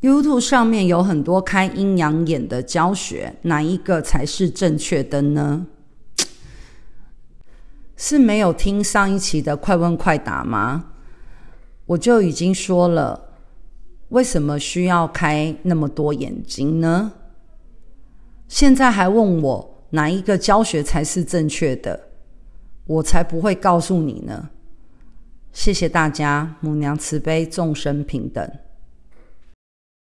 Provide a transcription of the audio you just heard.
YouTube 上面有很多开阴阳眼的教学，哪一个才是正确的呢？是没有听上一期的快问快答吗？我就已经说了，为什么需要开那么多眼睛呢？现在还问我哪一个教学才是正确的，我才不会告诉你呢。谢谢大家，母娘慈悲，众生平等。